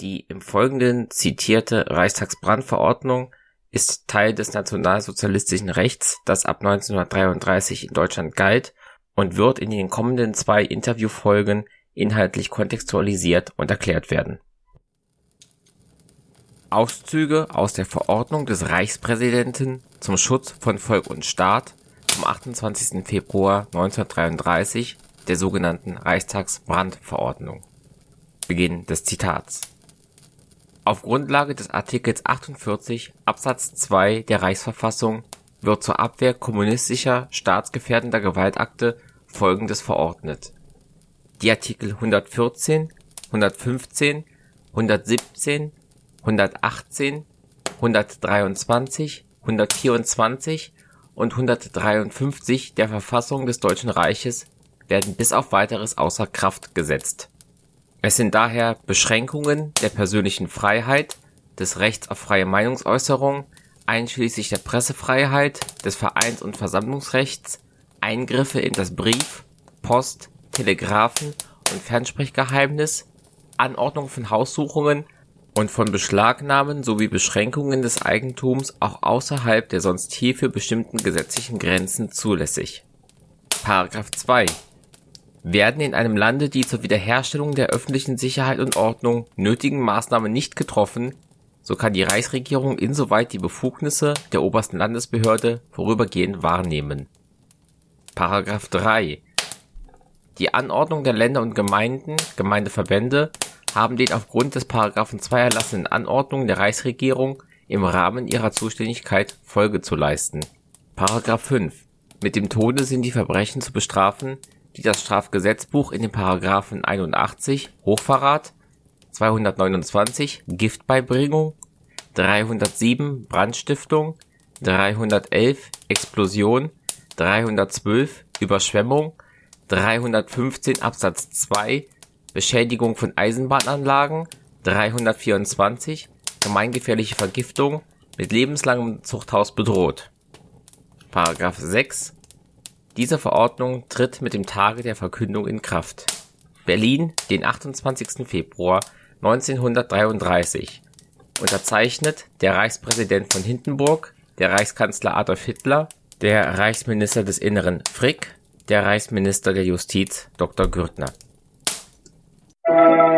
Die im Folgenden zitierte Reichstagsbrandverordnung ist Teil des nationalsozialistischen Rechts, das ab 1933 in Deutschland galt und wird in den kommenden zwei Interviewfolgen inhaltlich kontextualisiert und erklärt werden. Auszüge aus der Verordnung des Reichspräsidenten zum Schutz von Volk und Staat vom 28. Februar 1933, der sogenannten Reichstagsbrandverordnung. Beginn des Zitats auf Grundlage des Artikels 48 Absatz 2 der Reichsverfassung wird zur Abwehr kommunistischer staatsgefährdender Gewaltakte Folgendes verordnet: Die Artikel 114, 115, 117, 118, 123, 124 und 153 der Verfassung des Deutschen Reiches werden bis auf weiteres außer Kraft gesetzt es sind daher Beschränkungen der persönlichen Freiheit, des Rechts auf freie Meinungsäußerung, einschließlich der Pressefreiheit, des Vereins und Versammlungsrechts, Eingriffe in das Brief Post Telegraphen und Fernsprechgeheimnis, Anordnung von Haussuchungen und von Beschlagnahmen sowie Beschränkungen des Eigentums auch außerhalb der sonst hierfür bestimmten gesetzlichen Grenzen zulässig. § 2 werden in einem Lande die zur Wiederherstellung der öffentlichen Sicherheit und Ordnung nötigen Maßnahmen nicht getroffen, so kann die Reichsregierung insoweit die Befugnisse der Obersten Landesbehörde vorübergehend wahrnehmen. § 3 Die Anordnung der Länder und Gemeinden (Gemeindeverbände) haben den aufgrund des § 2 erlassenen Anordnungen der Reichsregierung im Rahmen ihrer Zuständigkeit Folge zu leisten. § 5 Mit dem Tode sind die Verbrechen zu bestrafen die das Strafgesetzbuch in den Paragraphen 81 Hochverrat, 229 Giftbeibringung, 307 Brandstiftung, 311 Explosion, 312 Überschwemmung, 315 Absatz 2 Beschädigung von Eisenbahnanlagen, 324 gemeingefährliche Vergiftung mit lebenslangem Zuchthaus bedroht. Paragraph 6 diese Verordnung tritt mit dem Tage der Verkündung in Kraft. Berlin, den 28. Februar 1933. Unterzeichnet der Reichspräsident von Hindenburg, der Reichskanzler Adolf Hitler, der Reichsminister des Inneren Frick, der Reichsminister der Justiz Dr. Gürtner. Musik